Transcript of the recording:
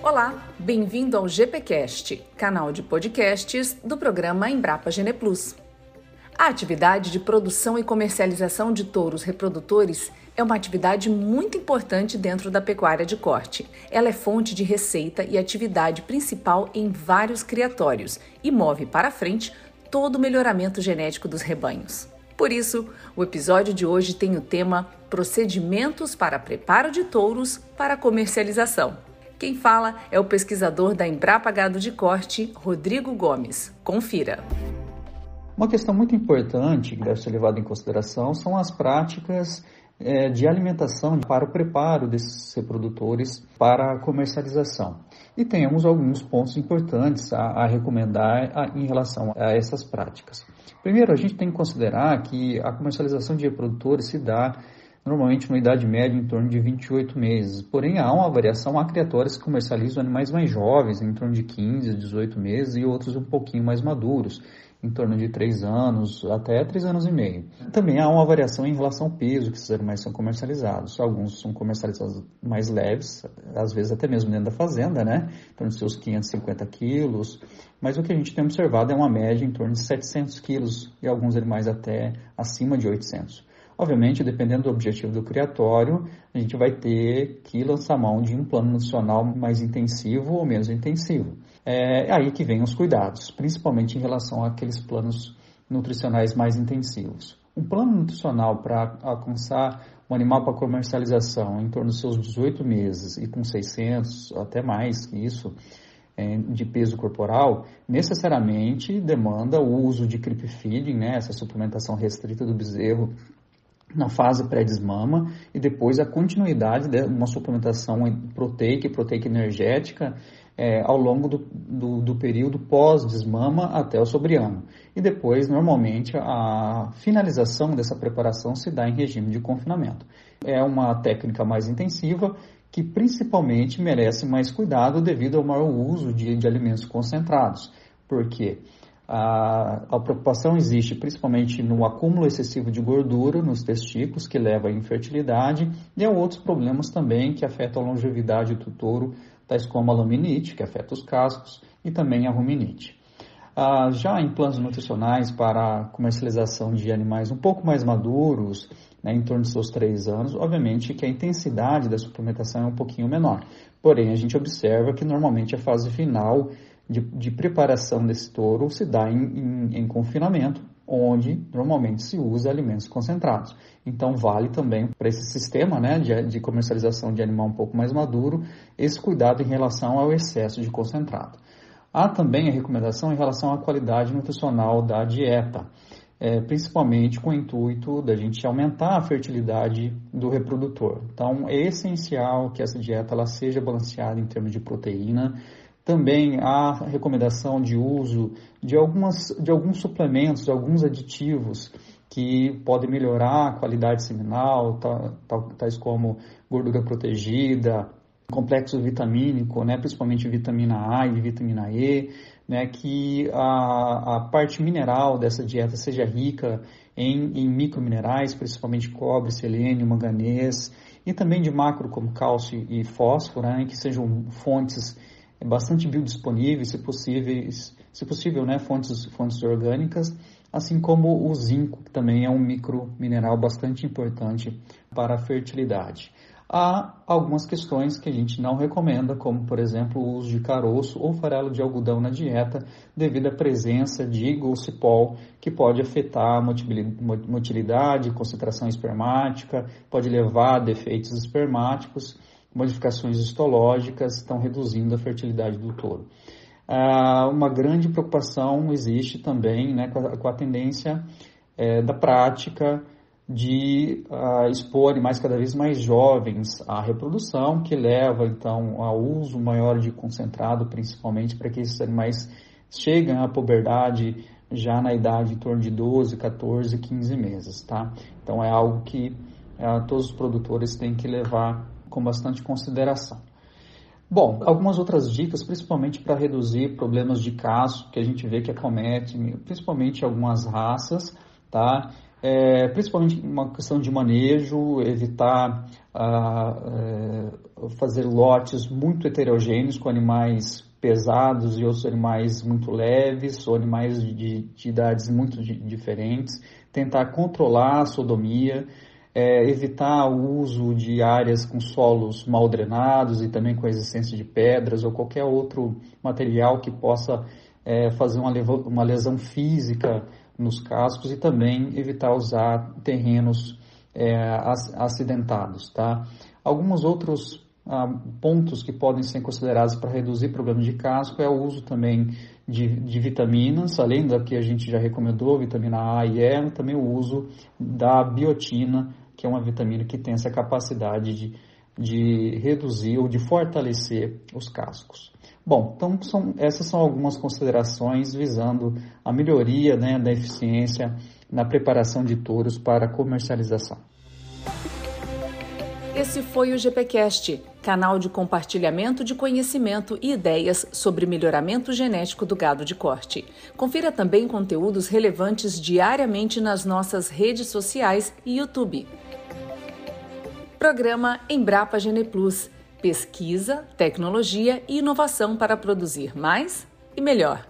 Olá, bem-vindo ao GPcast, canal de podcasts do programa Embrapa Gene Plus. A atividade de produção e comercialização de touros reprodutores é uma atividade muito importante dentro da pecuária de corte. Ela é fonte de receita e atividade principal em vários criatórios e move para frente todo o melhoramento genético dos rebanhos. Por isso, o episódio de hoje tem o tema Procedimentos para preparo de touros para comercialização. Quem fala é o pesquisador da Embrapa Gado de Corte, Rodrigo Gomes. Confira. Uma questão muito importante que deve ser levada em consideração são as práticas é, de alimentação para o preparo desses reprodutores para a comercialização. E temos alguns pontos importantes a, a recomendar a, em relação a essas práticas. Primeiro, a gente tem que considerar que a comercialização de reprodutores se dá normalmente numa idade média em torno de 28 meses. Porém, há uma variação, há criatórios que comercializam animais mais jovens, em torno de 15, 18 meses, e outros um pouquinho mais maduros em torno de 3 anos até 3 anos e meio. Também há uma variação em relação ao peso que esses animais são comercializados. Alguns são comercializados mais leves, às vezes até mesmo dentro da fazenda, né? Em torno de seus 550 quilos. Mas o que a gente tem observado é uma média em torno de 700 quilos e alguns animais até acima de 800. Obviamente, dependendo do objetivo do criatório, a gente vai ter que lançar mão de um plano nutricional mais intensivo ou menos intensivo. É aí que vem os cuidados, principalmente em relação àqueles planos nutricionais mais intensivos. Um plano nutricional para alcançar um animal para comercialização em torno dos seus 18 meses e com 600, até mais que isso, é, de peso corporal, necessariamente demanda o uso de creep feeding, né, essa suplementação restrita do bezerro na fase pré-desmama e depois a continuidade de uma suplementação proteica e proteica energética é, ao longo do, do, do período pós-desmama até o sobriano. E depois, normalmente, a finalização dessa preparação se dá em regime de confinamento. É uma técnica mais intensiva que principalmente merece mais cuidado devido ao maior uso de, de alimentos concentrados. Por quê? A, a, preocupação existe principalmente no acúmulo excessivo de gordura nos testículos, que leva à infertilidade, e a outros problemas também que afetam a longevidade do touro, tais como a laminite, que afeta os cascos, e também a ruminite. Ah, já em planos nutricionais para comercialização de animais um pouco mais maduros, né, em torno de seus três anos, obviamente que a intensidade da suplementação é um pouquinho menor. Porém, a gente observa que normalmente a fase final de, de preparação desse touro se dá em, em, em confinamento, onde normalmente se usa alimentos concentrados. Então vale também para esse sistema né, de, de, comercialização de animal um pouco mais maduro esse cuidado em relação ao excesso de concentrado. Há também a recomendação em relação à qualidade nutricional da dieta, é, principalmente com o intuito da gente aumentar a fertilidade do reprodutor. Então é essencial que essa dieta ela seja balanceada em termos de proteína, também há recomendação de uso de, algumas, de alguns suplementos, de alguns aditivos que podem melhorar a qualidade seminal, tais como gordura protegida, complexo vitamínico, né, principalmente vitamina A e vitamina E, né, que a, a parte mineral dessa dieta seja rica em, em microminerais, principalmente cobre, selênio, manganês, e também de macro como cálcio e fósforo, né, que sejam fontes bastante biodisponíveis, se possível, se possível né, fontes, fontes orgânicas, assim como o zinco, que também é um micromineral bastante importante para a fertilidade. Há algumas questões que a gente não recomenda, como por exemplo o uso de caroço ou farelo de algodão na dieta, devido à presença de golcipol, que pode afetar a motilidade, concentração espermática, pode levar a defeitos espermáticos modificações histológicas estão reduzindo a fertilidade do touro. Ah, uma grande preocupação existe também né, com, a, com a tendência é, da prática de uh, expor animais cada vez mais jovens à reprodução, que leva então ao uso maior de concentrado, principalmente para que esses animais cheguem à puberdade já na idade em torno de 12, 14, 15 meses, tá? Então é algo que uh, todos os produtores têm que levar com bastante consideração. Bom, algumas outras dicas, principalmente para reduzir problemas de caso que a gente vê que acomete, principalmente algumas raças, tá? É, principalmente uma questão de manejo, evitar a é, fazer lotes muito heterogêneos com animais pesados e outros animais muito leves ou animais de, de idades muito diferentes, tentar controlar a sodomia, é, evitar o uso de áreas com solos mal drenados e também com a existência de pedras ou qualquer outro material que possa é, fazer uma, uma lesão física nos cascos e também evitar usar terrenos é, acidentados. Tá? Alguns outros ah, pontos que podem ser considerados para reduzir problemas de casco é o uso também de, de, vitaminas, além da que a gente já recomendou, vitamina A e E, também o uso da biotina que é uma vitamina que tem essa capacidade de, de reduzir ou de fortalecer os cascos. Bom, então são, essas são algumas considerações visando a melhoria né, da eficiência na preparação de touros para comercialização. Esse foi o GPcast, canal de compartilhamento de conhecimento e ideias sobre melhoramento genético do gado de corte. Confira também conteúdos relevantes diariamente nas nossas redes sociais e YouTube. Programa Embrapa Gene Plus. Pesquisa, tecnologia e inovação para produzir mais e melhor.